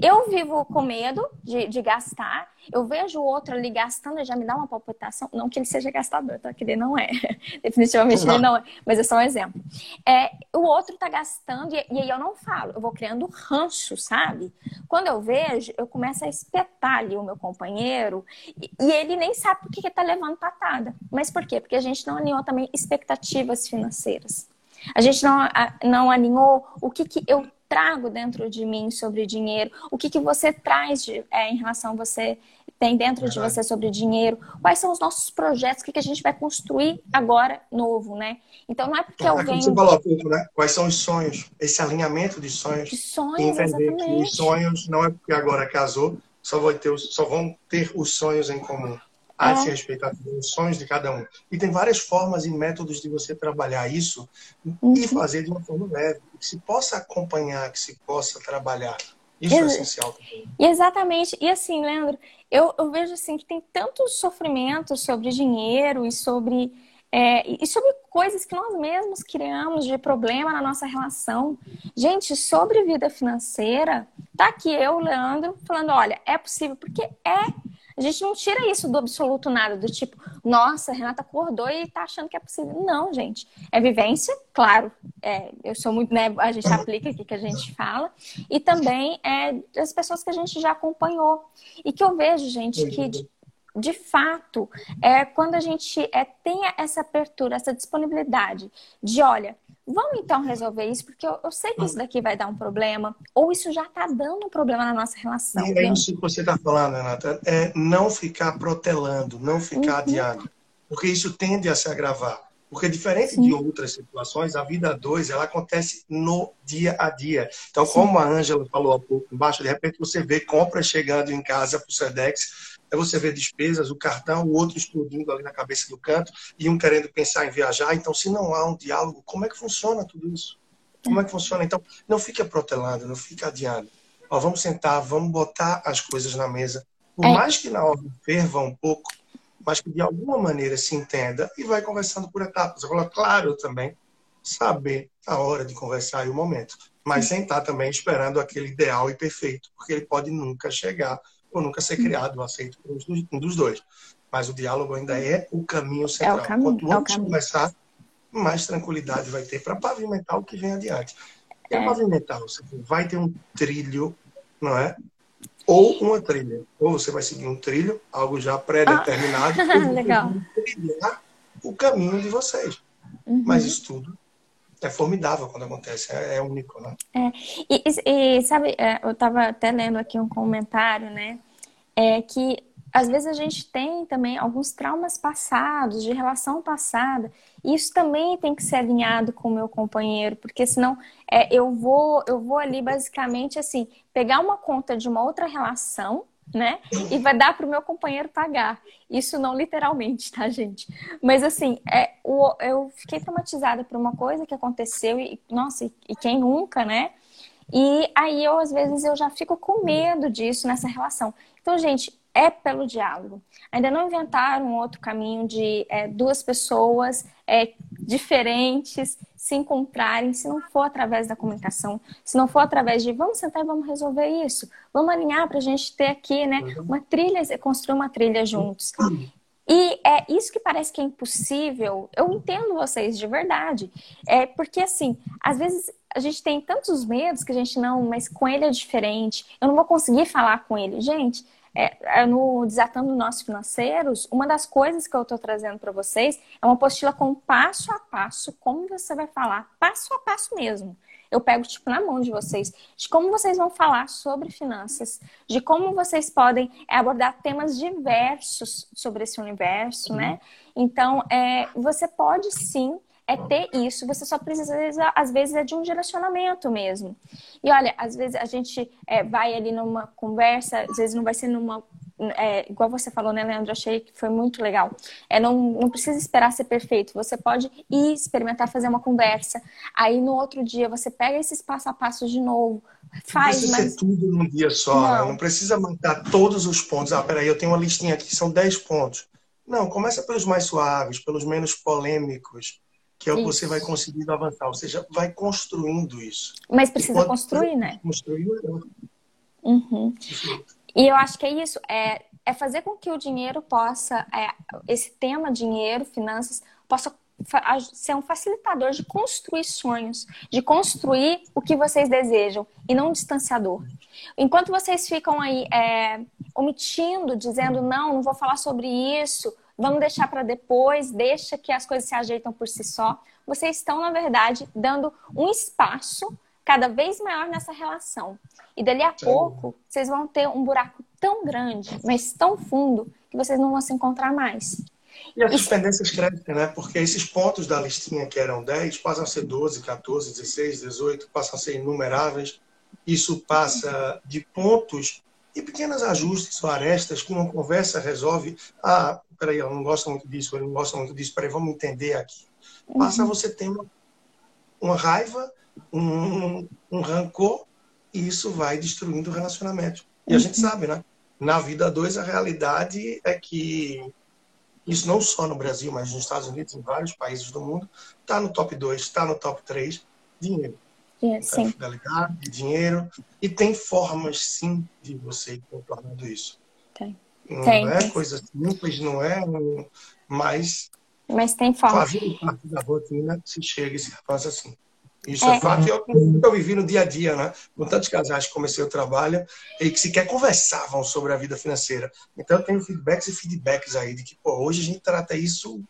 eu vivo com medo de, de, gastar. Eu vejo o outro ali gastando e já me dá uma palpitação. Não que ele seja gastador, tá? Que ele não é. Definitivamente ele não é. Mas é só um exemplo. É, o outro tá gastando e, e, aí eu não falo. Eu vou criando ranço, sabe? Quando eu vejo, eu começo a espetar ali o meu companheiro e, e ele nem sabe por que, que tá levando patada. Mas por quê? Porque a gente não alinhou também expectativas financeiras. A gente não, não alinhou o que, que eu trago dentro de mim sobre dinheiro, o que, que você traz de, é, em relação a você tem dentro de você sobre dinheiro, quais são os nossos projetos, o que, que a gente vai construir agora novo, né? Então não é porque eu venho... Você falou pouco, né? Quais são os sonhos, esse alinhamento de sonhos. De sonhos, entender exatamente. que os sonhos não é porque agora casou, só, vai ter, só vão ter os sonhos em comum a é. se respeitar os sonhos de cada um. E tem várias formas e métodos de você trabalhar isso uhum. e fazer de uma forma leve, que se possa acompanhar, que se possa trabalhar Isso é essencial. E exatamente. E assim, Leandro, eu, eu vejo assim que tem tanto sofrimento sobre dinheiro e sobre é, e sobre coisas que nós mesmos criamos de problema na nossa relação. Gente, sobre vida financeira, tá aqui eu, Leandro, falando, olha, é possível, porque é. A gente não tira isso do absoluto nada, do tipo, nossa, Renata acordou e tá achando que é possível. Não, gente. É vivência, claro. É, eu sou muito, né? A gente aplica aqui que a gente fala. E também é das pessoas que a gente já acompanhou. E que eu vejo, gente, que de, fato, é quando a gente é, tem essa abertura, essa disponibilidade de, olha, vamos então resolver isso, porque eu, eu sei que isso daqui vai dar um problema, ou isso já está dando um problema na nossa relação. E é isso que você está falando, Renata, é não ficar protelando, não ficar uhum. adiando, porque isso tende a se agravar. Porque diferente Sim. de outras situações, a vida dois ela acontece no dia a dia. Então, Sim. como a Ângela falou há pouco embaixo, de repente você vê compras chegando em casa para o Sedex é você ver despesas, o cartão, o outro explodindo ali na cabeça do canto e um querendo pensar em viajar. Então, se não há um diálogo, como é que funciona tudo isso? Como é que funciona? Então, não fica protelando, não fica adiando. Ó, vamos sentar, vamos botar as coisas na mesa. Por é. mais que na hora ferva um pouco, mas que de alguma maneira se entenda e vai conversando por etapas. Agora, claro, também saber a hora de conversar e o momento, mas sem estar também esperando aquele ideal e perfeito, porque ele pode nunca chegar ou nunca ser criado, aceito por um dos dois. Mas o diálogo ainda é o caminho central. É o caminho, Quanto antes é começar, mais tranquilidade vai ter para pavimentar o que vem adiante. E é. pavimentar, você vai ter um trilho, não é? Ou uma trilha. Ou você vai seguir um trilho, algo já pré-determinado, ah. Legal. trilhar o caminho de vocês. Uhum. Mas isso tudo é formidável quando acontece, é, é único, né? É. E, e, sabe, é, eu estava até lendo aqui um comentário, né? É que às vezes a gente tem também alguns traumas passados, de relação passada, isso também tem que ser alinhado com o meu companheiro, porque senão é, eu vou eu vou ali basicamente assim pegar uma conta de uma outra relação né? E vai dar para o meu companheiro pagar. Isso não literalmente, tá, gente? Mas assim, é, o, eu fiquei traumatizada por uma coisa que aconteceu e, nossa, e, e quem nunca, né? E aí eu, às vezes, eu já fico com medo disso nessa relação. Então, gente, é pelo diálogo. Ainda não inventaram outro caminho de é, duas pessoas é, diferentes se encontrarem, se não for através da comunicação, se não for através de vamos sentar e vamos resolver isso, vamos alinhar para a gente ter aqui né, uhum. uma trilha, construir uma trilha juntos. E é isso que parece que é impossível. Eu entendo vocês de verdade. É porque assim, às vezes a gente tem tantos medos que a gente não, mas com ele é diferente. Eu não vou conseguir falar com ele. Gente, é, é, no Desatando Nossos Financeiros, uma das coisas que eu estou trazendo para vocês é uma apostila com passo a passo, como você vai falar, passo a passo mesmo. Eu pego, tipo, na mão de vocês, de como vocês vão falar sobre finanças, de como vocês podem abordar temas diversos sobre esse universo, uhum. né? Então, é, você pode sim é ter isso. Você só precisa, às vezes, é de um direcionamento mesmo. E olha, às vezes a gente é, vai ali numa conversa, às vezes não vai ser numa. É, igual você falou, né, Leandro? Achei que foi muito legal. É, não, não precisa esperar ser perfeito. Você pode ir experimentar fazer uma conversa. Aí no outro dia você pega esses passo a passo de novo. Faz, não precisa mas... ser tudo num dia só. Né? Não. não precisa matar todos os pontos. Ah, peraí, eu tenho uma listinha aqui, são 10 pontos. Não, começa pelos mais suaves, pelos menos polêmicos que é o que você vai conseguindo avançar. Ou seja, vai construindo isso. Mas precisa construir, né? Construir melhor. Uhum. E eu acho que é isso. É, é fazer com que o dinheiro possa, é, esse tema dinheiro, finanças, possa ser um facilitador de construir sonhos, de construir o que vocês desejam e não um distanciador. Enquanto vocês ficam aí é, omitindo, dizendo não, não vou falar sobre isso, vamos deixar para depois, deixa que as coisas se ajeitam por si só. Vocês estão, na verdade, dando um espaço cada vez maior nessa relação. E dali a pouco, vocês vão ter um buraco tão grande, mas tão fundo, que vocês não vão se encontrar mais. E as dependências crescem, né? Porque esses pontos da listinha que eram 10 passam a ser 12, 14, 16, 18, passam a ser inumeráveis. Isso passa de pontos e pequenos ajustes ou arestas que uma conversa resolve. Ah, peraí, ela não gosta muito disso, ele não gosta muito disso, peraí, vamos entender aqui. Passa uhum. você ter uma, uma raiva, um, um, rancor, e isso vai destruindo o relacionamento. E a gente uhum. sabe, né? Na vida dois, a realidade é que isso não só no Brasil, mas nos Estados Unidos, em vários países do mundo, está no top 2, está no top 3, dinheiro. Yeah, sim. Fidelidade, dinheiro. E tem formas, sim, de você ir contornando isso. Não tem, é tem. coisa simples, não é, mas... Mas tem forma. Fazendo parte da rotina, se chega e se faz assim. Isso é, é fato. Eu, eu vivi no dia a dia, né? Com tantos casais que comecei o trabalho e que sequer conversavam sobre a vida financeira. Então, eu tenho feedbacks e feedbacks aí de que, pô, hoje a gente trata isso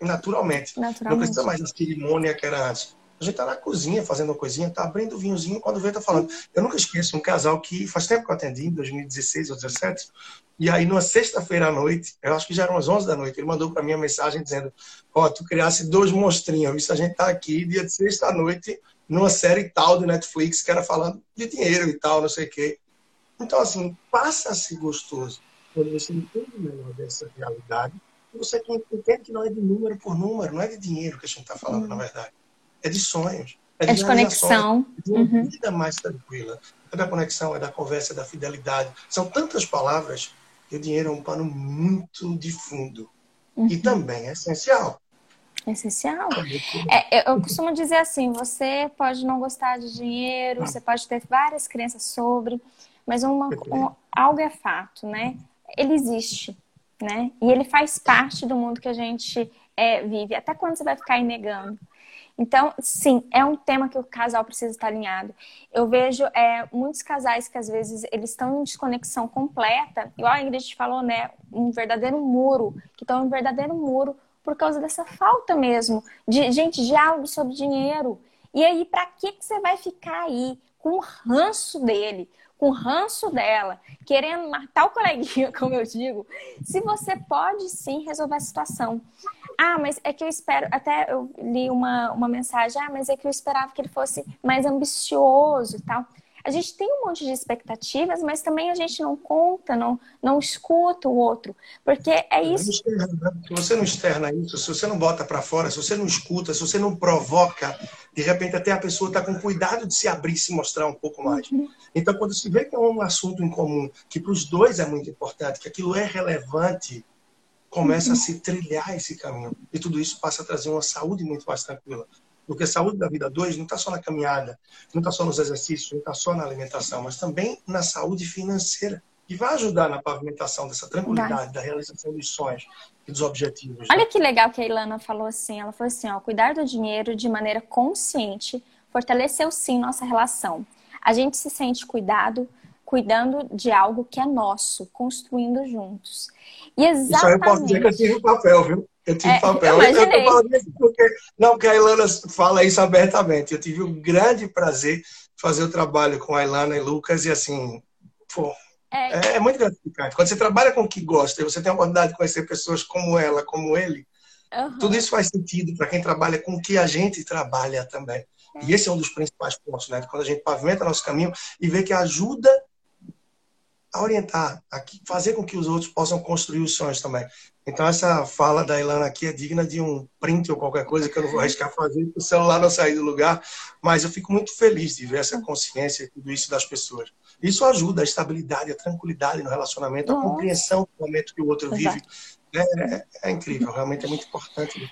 naturalmente. naturalmente. Não precisa mais da cerimônia que era antes. A gente tá na cozinha fazendo uma coisinha, tá abrindo o vinhozinho quando vê tá falando. Eu nunca esqueço um casal que faz tempo que eu atendi, em 2016 ou 2017, e aí numa sexta-feira à noite, eu acho que já eram as 11 da noite, ele mandou para mim uma mensagem dizendo: Ó, oh, tu criasse dois monstrinhos, isso a gente tá aqui dia de sexta à noite numa série tal do Netflix que era falando de dinheiro e tal, não sei o quê. Então, assim, passa-se gostoso quando você entende melhor dessa realidade você entende que não é de número por número, não é de dinheiro que a gente está falando, uhum. na verdade é de sonhos. É de, é de conexão. De uma uhum. vida mais tranquila. É da conexão, é da conversa, é da fidelidade. São tantas palavras que o dinheiro é um pano muito de fundo. Uhum. E também é essencial. É essencial. É, eu costumo dizer assim: você pode não gostar de dinheiro, você pode ter várias crenças sobre, mas uma, um, algo é fato, né? Ele existe, né? E ele faz parte do mundo que a gente é, vive. Até quando você vai ficar aí negando? Então, sim, é um tema que o casal precisa estar alinhado. Eu vejo é, muitos casais que às vezes eles estão em desconexão completa, igual a Ingrid falou, né? Um verdadeiro muro, que estão um verdadeiro muro por causa dessa falta mesmo de gente diálogo sobre dinheiro. E aí, para que, que você vai ficar aí com o ranço dele, com o ranço dela, querendo matar o coleguinha, como eu digo, se você pode sim resolver a situação. Ah, mas é que eu espero. Até eu li uma, uma mensagem, ah, mas é que eu esperava que ele fosse mais ambicioso e tal. A gente tem um monte de expectativas, mas também a gente não conta, não, não escuta o outro. Porque é isso. Se você não externa isso, se você não bota para fora, se você não escuta, se você não provoca, de repente até a pessoa está com cuidado de se abrir e se mostrar um pouco mais. Uhum. Então, quando se vê que é um assunto em comum, que para os dois é muito importante, que aquilo é relevante, começa a se trilhar esse caminho. E tudo isso passa a trazer uma saúde muito mais tranquila. Porque a saúde da vida 2 não está só na caminhada, não está só nos exercícios, não está só na alimentação, mas também na saúde financeira. E vai ajudar na pavimentação dessa tranquilidade, vai. da realização dos sonhos e dos objetivos. Olha né? que legal que a Ilana falou assim. Ela falou assim, ó, cuidar do dinheiro de maneira consciente fortaleceu sim nossa relação. A gente se sente cuidado, cuidando de algo que é nosso, construindo juntos. E exatamente... Isso aí eu posso dizer que eu tive um papel, viu? Eu tive é, papel. Eu, eu tô falando isso porque, não, porque a Ilana fala isso abertamente. Eu tive o um grande prazer fazer o trabalho com a Ilana e Lucas e assim, pô, é, é, é muito gratificante. Quando você trabalha com o que gosta e você tem a oportunidade de conhecer pessoas como ela, como ele, uhum. tudo isso faz sentido para quem trabalha com o que a gente trabalha também. É. E esse é um dos principais pontos, né? Quando a gente pavimenta nosso caminho e vê que ajuda a orientar, a fazer com que os outros possam construir os sonhos também. Então, essa fala da Ilana aqui é digna de um print ou qualquer coisa que eu não vou arriscar fazer, porque o celular não sair do lugar, mas eu fico muito feliz de ver essa consciência e tudo isso das pessoas. Isso ajuda a estabilidade, a tranquilidade no relacionamento, a compreensão do momento que o outro vive. É, é, é, incrível, realmente é muito importante.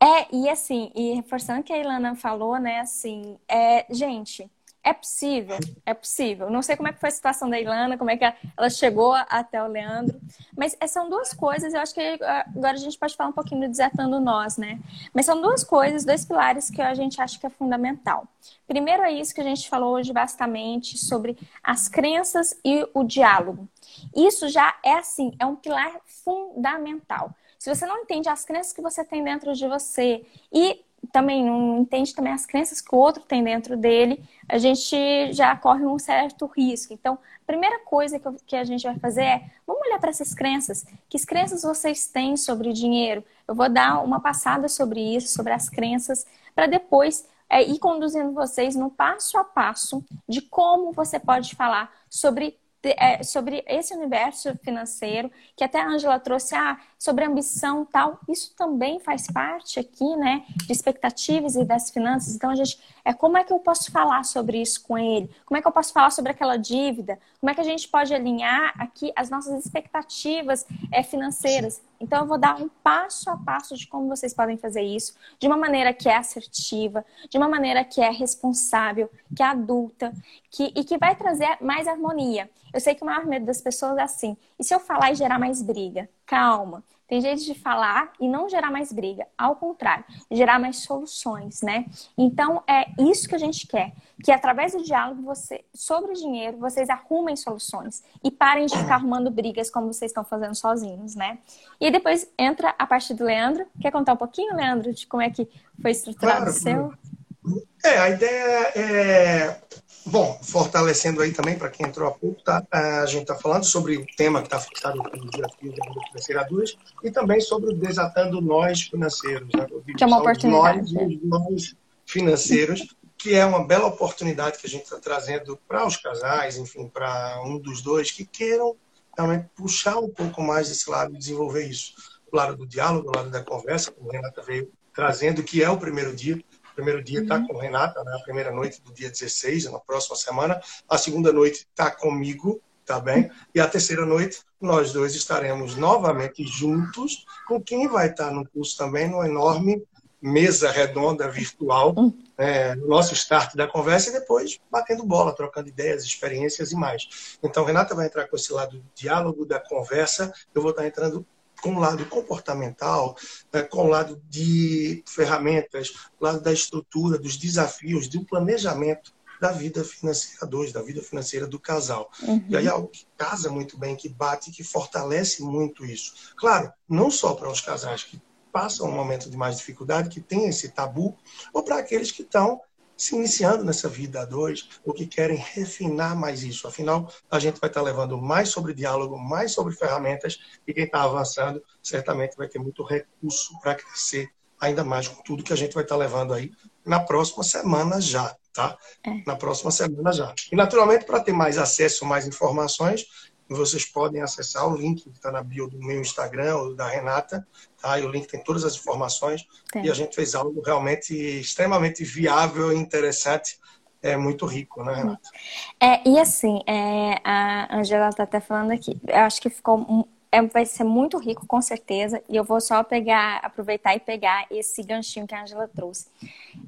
É, e assim, e reforçando o que a Ilana falou, né, assim, é, gente, é possível, é possível. Não sei como é que foi a situação da Ilana, como é que ela chegou até o Leandro, mas é, são duas coisas, eu acho que agora a gente pode falar um pouquinho do Desatando Nós, né? Mas são duas coisas, dois pilares que a gente acha que é fundamental. Primeiro é isso que a gente falou hoje bastante sobre as crenças e o diálogo. Isso já é assim, é um pilar fundamental. Se você não entende as crenças que você tem dentro de você e também não entende também as crenças que o outro tem dentro dele, a gente já corre um certo risco. Então, a primeira coisa que a gente vai fazer é, vamos olhar para essas crenças. Que crenças vocês têm sobre dinheiro? Eu vou dar uma passada sobre isso, sobre as crenças, para depois é, ir conduzindo vocês no passo a passo de como você pode falar sobre é, sobre esse universo financeiro, que até a Angela trouxe, ah, sobre ambição tal, isso também faz parte aqui, né, de expectativas e das finanças. Então, a gente, é como é que eu posso falar sobre isso com ele? Como é que eu posso falar sobre aquela dívida? Como é que a gente pode alinhar aqui as nossas expectativas é, financeiras? Então, eu vou dar um passo a passo de como vocês podem fazer isso, de uma maneira que é assertiva, de uma maneira que é responsável, que é adulta, que, e que vai trazer mais harmonia. Eu sei que o maior medo das pessoas é assim: e se eu falar e gerar mais briga? Calma. Tem jeito de falar e não gerar mais briga. Ao contrário, gerar mais soluções, né? Então, é isso que a gente quer. Que através do diálogo você, sobre o dinheiro, vocês arrumem soluções. E parem de ficar arrumando brigas como vocês estão fazendo sozinhos, né? E depois entra a parte do Leandro. Quer contar um pouquinho, Leandro, de como é que foi estruturado claro, o seu? É, a ideia é Bom, fortalecendo aí também, para quem entrou há pouco, tá, a gente está falando sobre o tema que está fixado no desafio da vida financeira 2 e também sobre o desatando nós financeiros. Né? Que é uma oportunidade. Nós, os nós financeiros, que é uma bela oportunidade que a gente está trazendo para os casais, enfim, para um dos dois que queiram também puxar um pouco mais desse lado e desenvolver isso. O lado do diálogo, o lado da conversa, como a Renata veio trazendo, que é o primeiro dia, primeiro dia está uhum. com Renata, né? a primeira noite do dia 16, na próxima semana. A segunda noite está comigo, tá bem? E a terceira noite, nós dois estaremos novamente juntos com quem vai estar no curso também, numa enorme mesa redonda virtual, uhum. é, no nosso start da conversa e depois batendo bola, trocando ideias, experiências e mais. Então, Renata vai entrar com esse lado do diálogo, da conversa, eu vou estar entrando com o lado comportamental, né, com o lado de ferramentas, lado da estrutura, dos desafios, do planejamento da vida financeira dois, da vida financeira do casal. Uhum. E aí é algo que casa muito bem, que bate, que fortalece muito isso. Claro, não só para os casais que passam um momento de mais dificuldade, que têm esse tabu, ou para aqueles que estão se iniciando nessa vida a dois, ou que querem refinar mais isso. Afinal, a gente vai estar levando mais sobre diálogo, mais sobre ferramentas, e quem está avançando certamente vai ter muito recurso para crescer ainda mais com tudo que a gente vai estar levando aí na próxima semana já, tá? É. Na próxima semana já. E naturalmente, para ter mais acesso, mais informações, vocês podem acessar o link que está na bio do meu Instagram ou da Renata, tá? E o link tem todas as informações. Tem. E a gente fez algo realmente extremamente viável e interessante. É muito rico, né, Renata? É, e assim, é, a Angela está até falando aqui, eu acho que ficou é, vai ser muito rico, com certeza. E eu vou só pegar, aproveitar e pegar esse ganchinho que a Angela trouxe.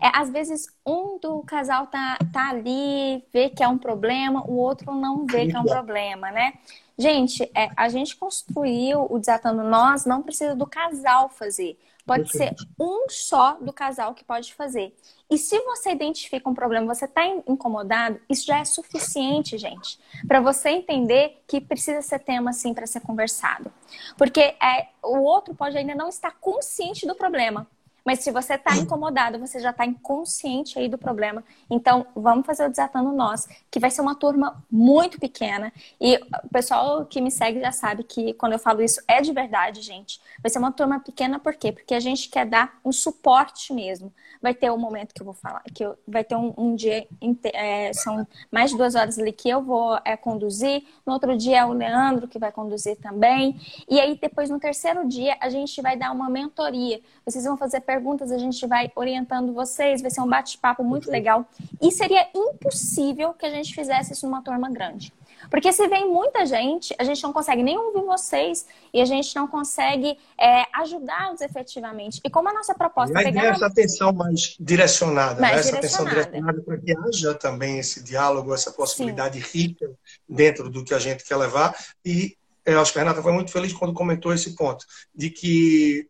É, às vezes, um do casal tá, tá ali, vê que é um problema, o outro não vê que é um problema, né? Gente, é, a gente construiu o Desatando Nós, não precisa do casal fazer. Pode ser um só do casal que pode fazer. E se você identifica um problema, você está incomodado, isso já é suficiente, gente, para você entender que precisa ser tema assim para ser conversado. Porque é, o outro pode ainda não estar consciente do problema, mas se você está incomodado, você já está inconsciente aí do problema. Então, vamos fazer o Desatando Nós, que vai ser uma turma muito pequena. E o pessoal que me segue já sabe que quando eu falo isso é de verdade, gente. Vai ser uma turma pequena, por quê? Porque a gente quer dar um suporte mesmo. Vai ter um momento que eu vou falar, que eu, vai ter um, um dia, é, são mais de duas horas ali que eu vou é, conduzir. No outro dia é o Leandro que vai conduzir também. E aí, depois, no terceiro dia, a gente vai dar uma mentoria. Vocês vão fazer perguntas, a gente vai orientando vocês, vai ser um bate-papo muito legal. E seria impossível que a gente fizesse isso numa turma grande. Porque se vem muita gente, a gente não consegue nem ouvir vocês e a gente não consegue é, ajudá-los efetivamente. E como a nossa proposta é pegar... essa atenção mais direcionada, mais né? essa atenção direcionada para que haja também esse diálogo, essa possibilidade Sim. rica dentro do que a gente quer levar. E eu acho que a Renata foi muito feliz quando comentou esse ponto, de que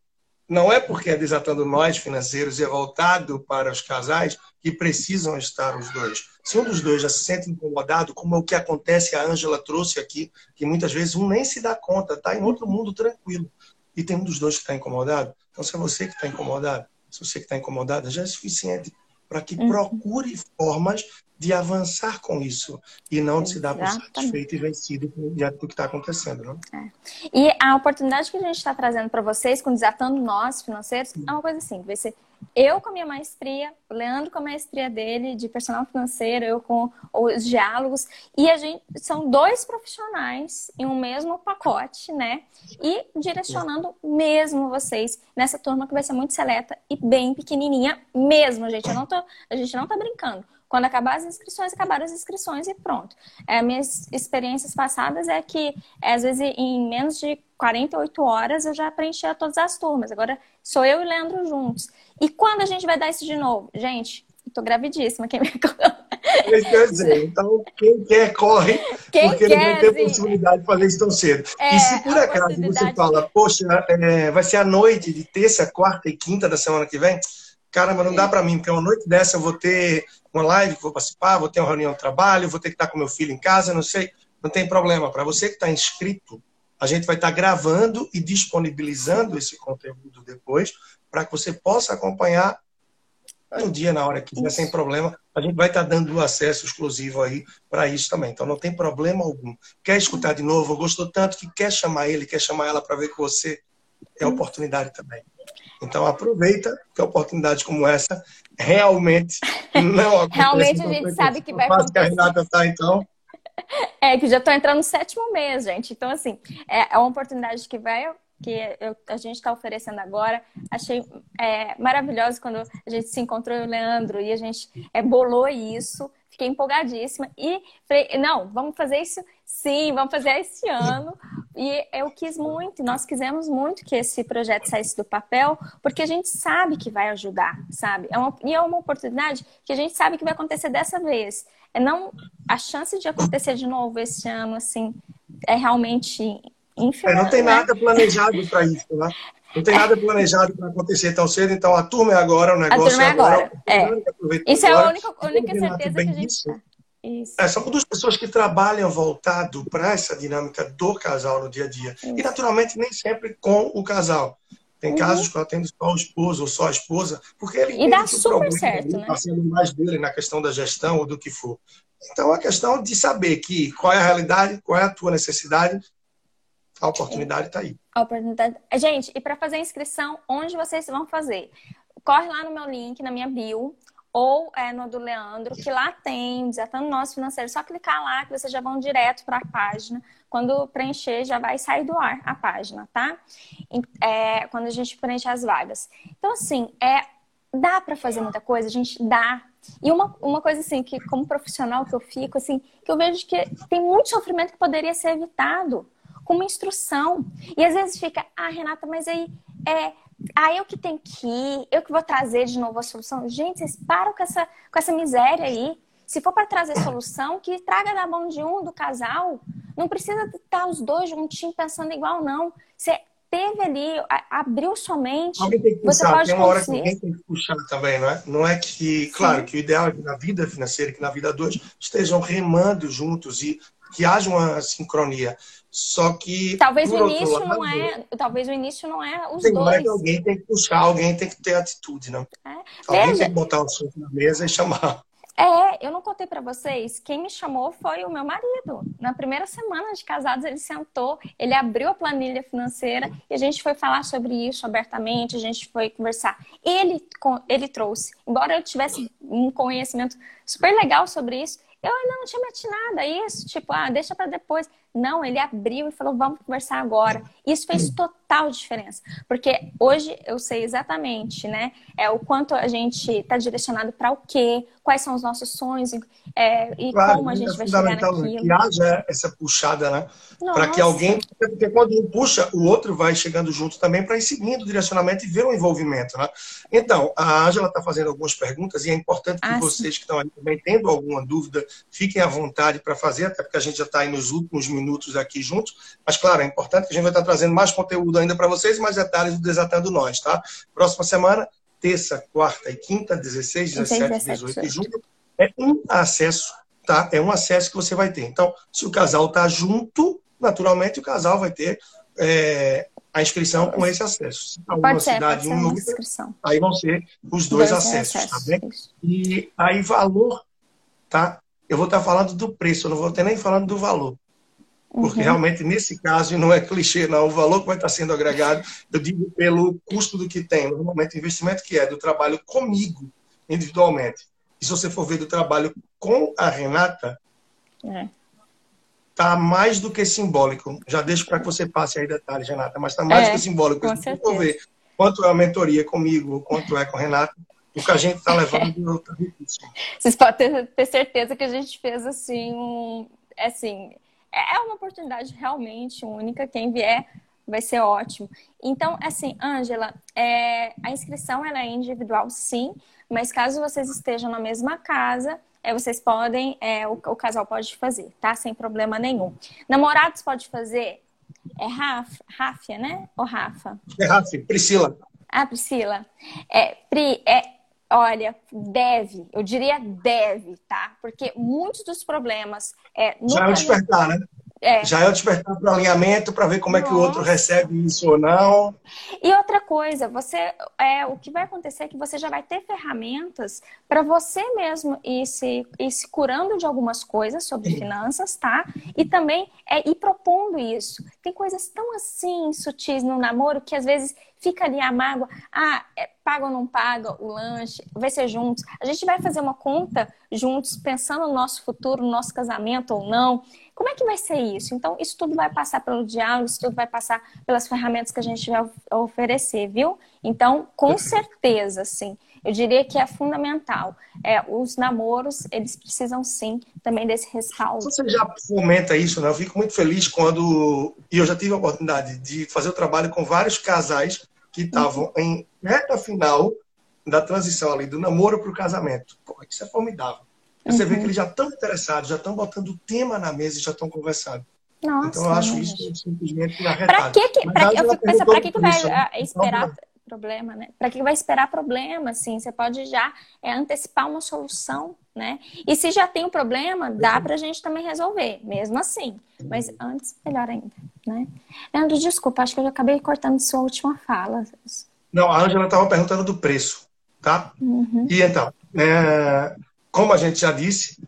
não é porque é desatando nós financeiros e é voltado para os casais que precisam estar os dois. Se um dos dois já se sente incomodado, como é o que acontece, a Ângela trouxe aqui, que muitas vezes um nem se dá conta, está em outro mundo tranquilo, e tem um dos dois que está incomodado, então se é você que está incomodado, se você que está incomodada, já é suficiente para que uhum. procure formas de avançar com isso e não de se dar por satisfeito e vencido diante do que está acontecendo. Não? É. E a oportunidade que a gente está trazendo para vocês com Desatando Nós Financeiros é uma coisa assim, vai ser eu com a minha maestria, o Leandro com a maestria dele de personal financeiro, eu com os diálogos, e a gente são dois profissionais em um mesmo pacote, né? E direcionando mesmo vocês nessa turma que vai ser muito seleta e bem pequenininha mesmo, gente. Eu não tô, a gente não tá brincando. Quando acabar as inscrições, acabaram as inscrições e pronto. É, minhas experiências passadas é que, às vezes, em menos de 48 horas, eu já preenchia todas as turmas. Agora, sou eu e Leandro juntos. E quando a gente vai dar isso de novo? Gente, estou gravidíssima. Quem me... Quer dizer, então quem quer corre, quem porque quer, não tem possibilidade de fazer isso tão cedo. É, e se por acaso você fala, poxa, é, vai ser a noite de terça, quarta e quinta da semana que vem, caramba, não dá para mim, porque uma noite dessa eu vou ter uma live que vou participar, vou ter uma reunião de trabalho, vou ter que estar com meu filho em casa, não sei. Não tem problema. Para você que está inscrito, a gente vai estar gravando e disponibilizando esse conteúdo depois para que você possa acompanhar um dia, na hora que quiser, sem problema. A gente vai estar dando acesso exclusivo aí para isso também. Então não tem problema algum. Quer escutar de novo? Gostou tanto que quer chamar ele, quer chamar ela para ver com você? É oportunidade também. Então aproveita que oportunidade como essa realmente não acontece. realmente a gente sabe que vai acontecer. que a Renata está, então. É, que já estou entrando no sétimo mês, gente. Então, assim, é, é uma oportunidade que vai que eu, a gente está oferecendo agora. Achei é, maravilhoso quando a gente se encontrou, eu e o Leandro, e a gente é, bolou isso. Fiquei empolgadíssima. E falei, não, vamos fazer isso sim, vamos fazer esse ano. E eu quis muito, nós quisemos muito que esse projeto saísse do papel, porque a gente sabe que vai ajudar, sabe? É uma, e é uma oportunidade que a gente sabe que vai acontecer dessa vez. É não a chance de acontecer de novo esse ano, assim, é realmente ínfima. É, não tem né? nada planejado para isso, né? Não tem nada planejado para acontecer tão cedo, então a turma é agora, o negócio a turma é, é agora. É. Isso é a única, a única certeza que a gente isso. Isso. É, são duas pessoas que trabalham voltado para essa dinâmica do casal no dia a dia. Isso. E, naturalmente, nem sempre com o casal. Tem uhum. casos que eu atendo só o esposo ou só a esposa, porque ele e dá super certo, né? Está sendo mais dele na questão da gestão ou do que for. Então, a questão de saber que qual é a realidade, qual é a tua necessidade, a oportunidade está aí. A oportunidade. Gente, e para fazer a inscrição, onde vocês vão fazer? Corre lá no meu link, na minha bio, ou é, no do Leandro, que lá tem Desatando Nosso Financeiro. Só clicar lá que vocês já vão direto para a página. Quando preencher, já vai sair do ar a página, tá? É, quando a gente preenche as vagas. Então, assim, é, dá para fazer muita coisa, a gente dá. E uma, uma coisa, assim, que como profissional que eu fico, assim, que eu vejo que tem muito sofrimento que poderia ser evitado com uma instrução. E às vezes fica, ah, Renata, mas aí é, ah, eu que tenho que ir, eu que vou trazer de novo a solução. Gente, vocês param com essa, com essa miséria aí. Se for para trazer solução, que traga da mão de um, do casal. Não precisa estar os dois juntinhos pensando igual, não. Você teve ali, abriu somente. Alguém tem que puxar, você pode tem uma hora que alguém tem que puxar também, não é? Não é que, claro, Sim. que o ideal é que na vida financeira, que na vida dois, estejam remando juntos e que haja uma sincronia. Só que. Talvez o início lado, não é. Talvez o início não é os tem, dois. alguém tem que puxar, alguém tem que ter atitude, não? É. Alguém Veja, tem que botar o assunto na mesa e chamar. É, eu não contei para vocês. Quem me chamou foi o meu marido. Na primeira semana de casados, ele sentou, ele abriu a planilha financeira e a gente foi falar sobre isso abertamente. A gente foi conversar. Ele, ele trouxe, embora eu tivesse um conhecimento super legal sobre isso, eu ainda não tinha metido nada isso, tipo, ah, deixa para depois. Não, ele abriu e falou, vamos conversar agora. Isso fez total diferença, porque hoje eu sei exatamente, né, é o quanto a gente está direcionado para o quê, quais são os nossos sonhos é, e claro, como a gente é vai chegar naquilo. Que haja essa puxada, né, para que alguém, porque quando um puxa, o outro vai chegando junto também para ir seguindo o direcionamento e ver o envolvimento, né. Então, a Ângela está fazendo algumas perguntas e é importante que ah, vocês sim. que estão aí também tendo alguma dúvida, fiquem à vontade para fazer, até porque a gente já está aí nos últimos minutos aqui juntos. Mas, claro, é importante que a gente vai estar trazendo mais conteúdo ainda para vocês, mais detalhes do Desatando Nós, tá? Próxima semana, terça, quarta e quinta, 16, 17, 18 de julho, é um acesso, tá? É um acesso que você vai ter. Então, se o casal está junto, naturalmente o casal vai ter é, a inscrição com esse acesso. Se uma ser, cidade e um outra, aí vão ser os dois, dois acessos, acessos, tá bem? E aí valor, tá? Eu vou estar falando do preço, eu não vou ter nem falando do valor. Porque uhum. realmente nesse caso, e não é clichê, não, o valor que vai estar sendo agregado, eu digo pelo custo do que tem, normalmente o investimento que é do trabalho comigo, individualmente. E se você for ver do trabalho com a Renata, é. tá mais do que simbólico. Já deixo para que você passe aí detalhes, Renata, mas está mais é, do que simbólico. Com se for ver quanto é a mentoria comigo, quanto é com a Renata, o que a gente está levando está Vocês podem ter, ter, certeza que a gente fez assim, um, assim, é uma oportunidade realmente única. Quem vier vai ser ótimo. Então, assim, Ângela, é, a inscrição ela é individual, sim, mas caso vocês estejam na mesma casa, é, vocês podem, é, o, o, casal pode fazer, tá? Sem problema nenhum. Namorados pode fazer? É Rafa, Ráfia, né? Ou Rafa? É Rafa, Priscila. Ah, Priscila. É, Pri, é, olha, deve, eu diria deve, tá? Porque muitos dos problemas... É, Já é despertar, né? É. Já é o despertar para o alinhamento, para ver como Nossa. é que o outro recebe isso ou não. E outra coisa, você é, o que vai acontecer é que você já vai ter ferramentas para você mesmo ir se, ir se curando de algumas coisas sobre finanças, tá? E também é ir propondo isso. Tem coisas tão assim sutis no namoro que às vezes fica ali a mágoa. Ah, é, paga ou não paga o lanche? Vai ser juntos. A gente vai fazer uma conta juntos, pensando no nosso futuro, no nosso casamento ou não. Como é que vai ser isso? Então, isso tudo vai passar pelo diálogo, isso tudo vai passar pelas ferramentas que a gente vai oferecer, viu? Então, com certeza, sim. Eu diria que é fundamental. É, os namoros, eles precisam sim também desse respaldo. Você já fomenta isso, né? Eu fico muito feliz quando. E eu já tive a oportunidade de fazer o trabalho com vários casais que estavam uhum. em reta final da transição ali do namoro para o casamento. Pô, isso é formidável. Você uhum. vê que eles já estão interessados, já estão botando o tema na mesa e já estão conversando. Nossa, então eu acho isso simplesmente arretado. Pra que, que, pra, eu fico pensando, pra que, que vai isso, né? esperar problema, né? Pra que vai esperar problema, assim? Você pode já é, antecipar uma solução, né? E se já tem um problema, dá pra gente também resolver, mesmo assim. Mas antes, melhor ainda, né? Leandro, desculpa, acho que eu acabei cortando sua última fala. Não, a Angela estava perguntando do preço, tá? Uhum. E então, é, como a gente já disse,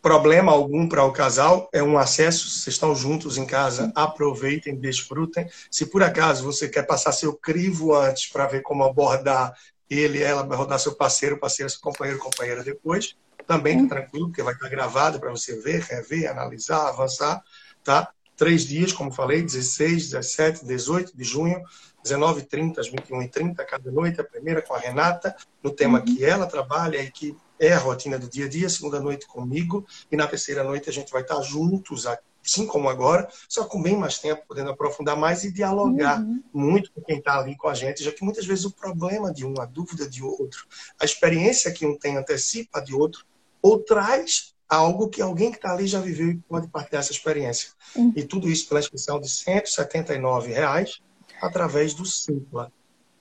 problema algum para o casal, é um acesso, vocês estão juntos em casa, aproveitem, desfrutem. Se por acaso você quer passar seu crivo antes para ver como abordar ele, ela, vai rodar seu parceiro, parceira, seu companheiro, companheira depois, também tá tranquilo, porque vai estar gravado para você ver, rever, analisar, avançar, tá? Três dias, como falei, 16, 17, 18 de junho, 19 30 às 21 30 cada noite, a primeira com a Renata, no tema uhum. que ela trabalha e que é a rotina do dia a dia, segunda noite comigo, e na terceira noite a gente vai estar juntos, assim como agora, só com bem mais tempo, podendo aprofundar mais e dialogar uhum. muito com quem está ali com a gente, já que muitas vezes o problema de um, a dúvida de outro, a experiência que um tem antecipa de outro, ou traz algo que alguém que está ali já viveu e pode partilhar essa experiência. Uhum. E tudo isso pela inscrição de 179 reais através do Simpla.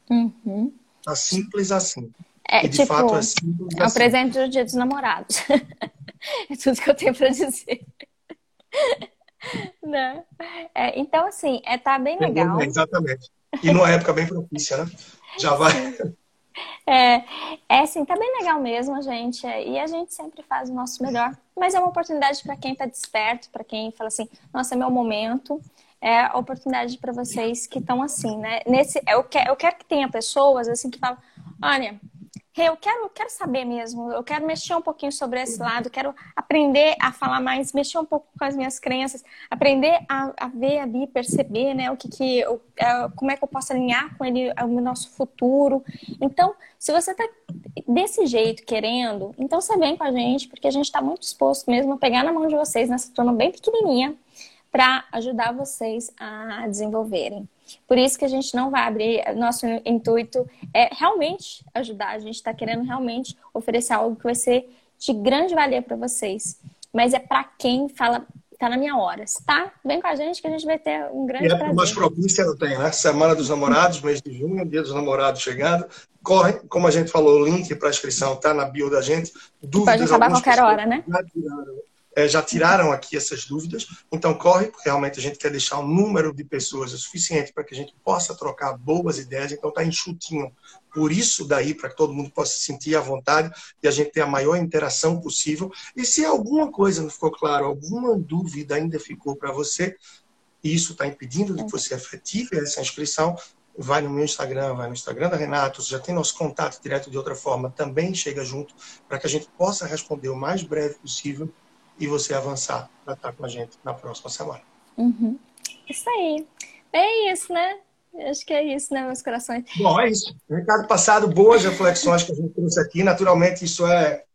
Uhum. Tá simples assim. É, e de tipo, fato é simples É o assim. presente do dia dos namorados. é tudo que eu tenho para dizer. Né? É, então, assim, é, tá bem legal. Exatamente. E numa época bem propícia, né? Já vai. É, é assim, tá bem legal mesmo, gente. E a gente sempre faz o nosso melhor. Mas é uma oportunidade para quem tá desperto, para quem fala assim, nossa, é meu momento. É a oportunidade para vocês que estão assim, né? Nesse, eu, quero, eu quero que tenha pessoas assim que falam, olha, eu quero, quero saber mesmo, eu quero mexer um pouquinho sobre esse lado, quero aprender a falar mais, mexer um pouco com as minhas crenças, aprender a, a ver ali, perceber, né, o que que, eu, é, como é que eu posso alinhar com ele o nosso futuro. Então, se você tá desse jeito, querendo, então você vem com a gente, porque a gente está muito disposto mesmo a pegar na mão de vocês nessa turma bem pequenininha, para ajudar vocês a desenvolverem. Por isso que a gente não vai abrir, nosso intuito é realmente ajudar, a gente está querendo realmente oferecer algo que vai ser de grande valia para vocês. Mas é para quem fala, tá na minha hora, tá? Vem com a gente que a gente vai ter um grande e é prazer. mais propícia não tem, né? Semana dos Namorados, mês de junho, dia dos namorados chegando. Corre, como a gente falou, o link para inscrição tá na bio da gente. Dúvidas, Pode acabar a qualquer hora, né? É, já tiraram aqui essas dúvidas. Então, corre, porque realmente a gente quer deixar um número de pessoas o suficiente para que a gente possa trocar boas ideias. Então, está enxutinho. Por isso, daí, para que todo mundo possa se sentir à vontade e a gente ter a maior interação possível. E se alguma coisa não ficou claro, alguma dúvida ainda ficou para você, e isso está impedindo de que você efetive essa inscrição, vai no meu Instagram, vai no Instagram da Renato, já tem nosso contato direto de outra forma, também chega junto, para que a gente possa responder o mais breve possível e você avançar para estar com a gente na próxima semana. Uhum. Isso aí. É isso, né? Acho que é isso, né, meus corações? Bom, é isso. Recado passado, boas reflexões que a gente trouxe aqui. Naturalmente, isso é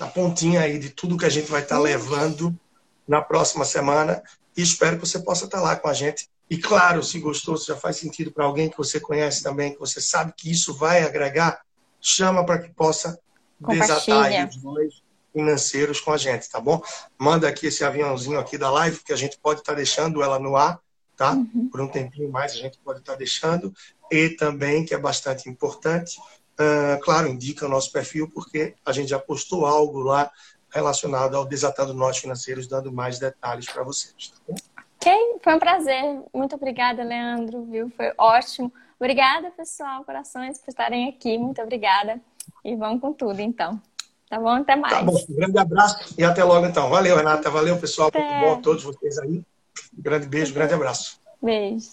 a pontinha aí de tudo que a gente vai estar levando na próxima semana. E espero que você possa estar lá com a gente e claro, se gostou, se já faz sentido para alguém que você conhece também, que você sabe que isso vai agregar, chama para que possa desatar os dois financeiros com a gente, tá bom? Manda aqui esse aviãozinho aqui da live, que a gente pode estar tá deixando ela no ar, tá? Uhum. Por um tempinho mais a gente pode estar tá deixando. E também, que é bastante importante, uh, claro, indica o nosso perfil, porque a gente já postou algo lá relacionado ao Desatando Nós Financeiros, dando mais detalhes para vocês, tá bom? Ok, foi um prazer. Muito obrigada, Leandro, viu? Foi ótimo. Obrigada, pessoal, corações, por estarem aqui. Muito obrigada. E vamos com tudo, então. Tá bom? Até mais. Tá bom. Um grande abraço e até logo, então. Valeu, Renata. Valeu, pessoal. Até. Muito bom a todos vocês aí. Um grande beijo, um grande abraço. Beijo.